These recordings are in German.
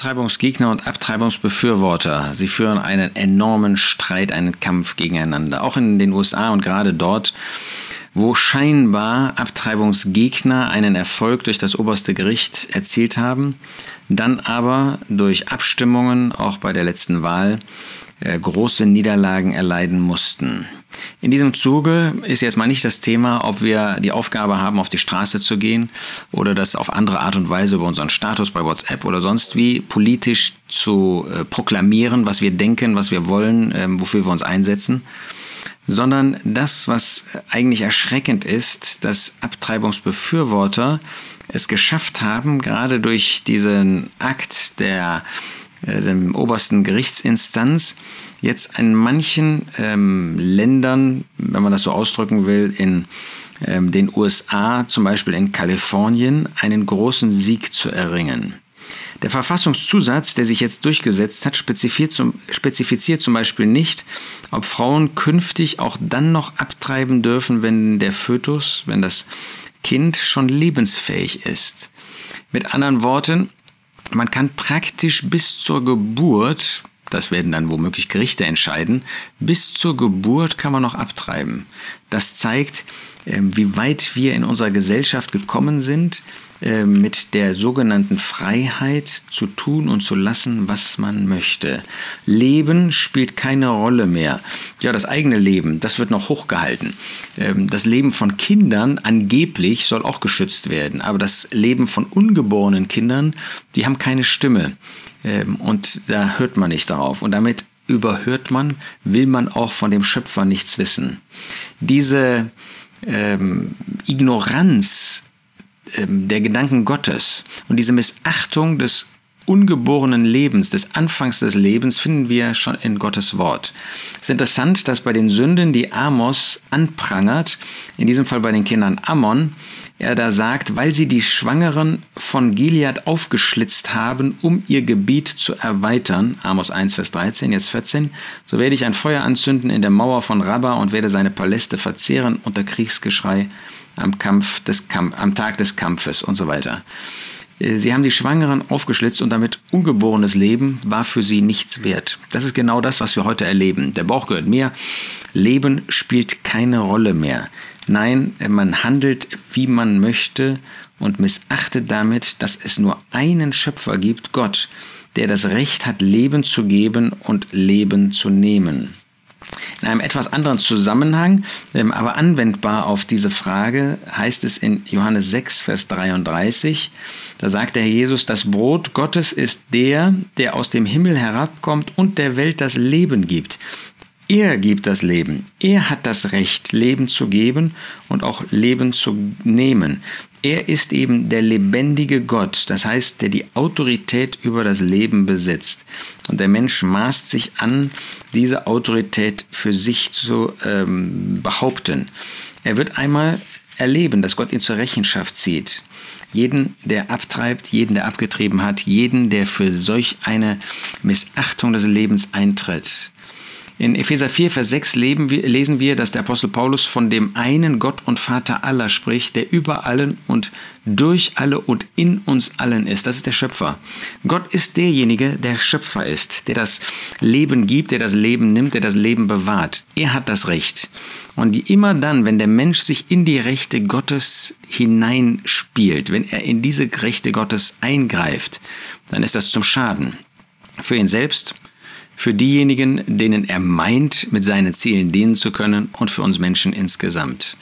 Abtreibungsgegner und Abtreibungsbefürworter, sie führen einen enormen Streit, einen Kampf gegeneinander. Auch in den USA und gerade dort, wo scheinbar Abtreibungsgegner einen Erfolg durch das oberste Gericht erzielt haben, dann aber durch Abstimmungen, auch bei der letzten Wahl, große Niederlagen erleiden mussten. In diesem Zuge ist jetzt mal nicht das Thema, ob wir die Aufgabe haben, auf die Straße zu gehen oder das auf andere Art und Weise über unseren Status bei WhatsApp oder sonst wie politisch zu äh, proklamieren, was wir denken, was wir wollen, äh, wofür wir uns einsetzen, sondern das, was eigentlich erschreckend ist, dass Abtreibungsbefürworter es geschafft haben, gerade durch diesen Akt der, äh, der obersten Gerichtsinstanz, jetzt in manchen ähm, Ländern, wenn man das so ausdrücken will, in ähm, den USA, zum Beispiel in Kalifornien, einen großen Sieg zu erringen. Der Verfassungszusatz, der sich jetzt durchgesetzt hat, spezifiziert zum, spezifiziert zum Beispiel nicht, ob Frauen künftig auch dann noch abtreiben dürfen, wenn der Fötus, wenn das Kind schon lebensfähig ist. Mit anderen Worten, man kann praktisch bis zur Geburt das werden dann womöglich Gerichte entscheiden. Bis zur Geburt kann man noch abtreiben. Das zeigt, ähm, wie weit wir in unserer Gesellschaft gekommen sind, ähm, mit der sogenannten Freiheit zu tun und zu lassen, was man möchte. Leben spielt keine Rolle mehr. Ja, das eigene Leben, das wird noch hochgehalten. Ähm, das Leben von Kindern angeblich soll auch geschützt werden, aber das Leben von ungeborenen Kindern, die haben keine Stimme. Ähm, und da hört man nicht darauf. Und damit überhört man, will man auch von dem Schöpfer nichts wissen. Diese ähm, Ignoranz ähm, der Gedanken Gottes und diese Missachtung des ungeborenen Lebens, des Anfangs des Lebens, finden wir schon in Gottes Wort. Es ist interessant, dass bei den Sünden, die Amos anprangert, in diesem Fall bei den Kindern Ammon, er da sagt, weil sie die Schwangeren von Gilead aufgeschlitzt haben, um ihr Gebiet zu erweitern, Amos 1, Vers 13, jetzt 14, so werde ich ein Feuer anzünden in der Mauer von Rabba und werde seine Paläste verzehren unter Kriegsgeschrei am, Kampf des Kamp am Tag des Kampfes und so weiter. Äh, sie haben die Schwangeren aufgeschlitzt und damit ungeborenes Leben war für sie nichts wert. Das ist genau das, was wir heute erleben. Der Bauch gehört mir. Leben spielt keine Rolle mehr. Nein, man handelt, wie man möchte und missachtet damit, dass es nur einen Schöpfer gibt, Gott, der das Recht hat, Leben zu geben und Leben zu nehmen. In einem etwas anderen Zusammenhang, ähm, aber anwendbar auf diese Frage, heißt es in Johannes 6, Vers 33, da sagt der Herr Jesus, das Brot Gottes ist der, der aus dem Himmel herabkommt und der Welt das Leben gibt. Er gibt das Leben. Er hat das Recht, Leben zu geben und auch Leben zu nehmen. Er ist eben der lebendige Gott, das heißt, der die Autorität über das Leben besitzt. Und der Mensch maßt sich an, diese Autorität für sich zu ähm, behaupten. Er wird einmal erleben, dass Gott ihn zur Rechenschaft zieht. Jeden, der abtreibt, jeden, der abgetrieben hat, jeden, der für solch eine Missachtung des Lebens eintritt. In Epheser 4, Vers 6 wir, lesen wir, dass der Apostel Paulus von dem einen Gott und Vater aller spricht, der über allen und durch alle und in uns allen ist. Das ist der Schöpfer. Gott ist derjenige, der Schöpfer ist, der das Leben gibt, der das Leben nimmt, der das Leben bewahrt. Er hat das Recht. Und immer dann, wenn der Mensch sich in die Rechte Gottes hineinspielt, wenn er in diese Rechte Gottes eingreift, dann ist das zum Schaden. Für ihn selbst, für diejenigen, denen er meint, mit seinen Zielen dienen zu können und für uns Menschen insgesamt.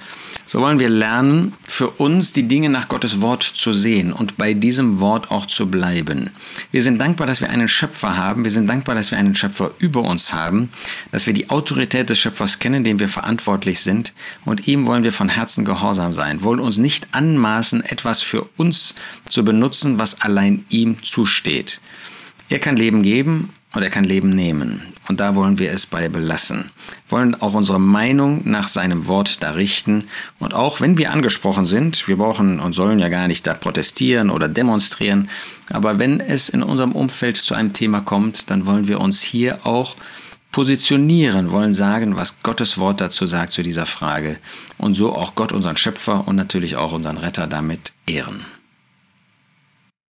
So wollen wir lernen, für uns die Dinge nach Gottes Wort zu sehen und bei diesem Wort auch zu bleiben. Wir sind dankbar, dass wir einen Schöpfer haben. Wir sind dankbar, dass wir einen Schöpfer über uns haben, dass wir die Autorität des Schöpfers kennen, dem wir verantwortlich sind. Und ihm wollen wir von Herzen gehorsam sein, wollen uns nicht anmaßen, etwas für uns zu benutzen, was allein ihm zusteht. Er kann Leben geben und er kann Leben nehmen. Und da wollen wir es bei belassen. Wollen auch unsere Meinung nach seinem Wort da richten. Und auch wenn wir angesprochen sind, wir brauchen und sollen ja gar nicht da protestieren oder demonstrieren, aber wenn es in unserem Umfeld zu einem Thema kommt, dann wollen wir uns hier auch positionieren, wollen sagen, was Gottes Wort dazu sagt zu dieser Frage und so auch Gott, unseren Schöpfer und natürlich auch unseren Retter damit ehren.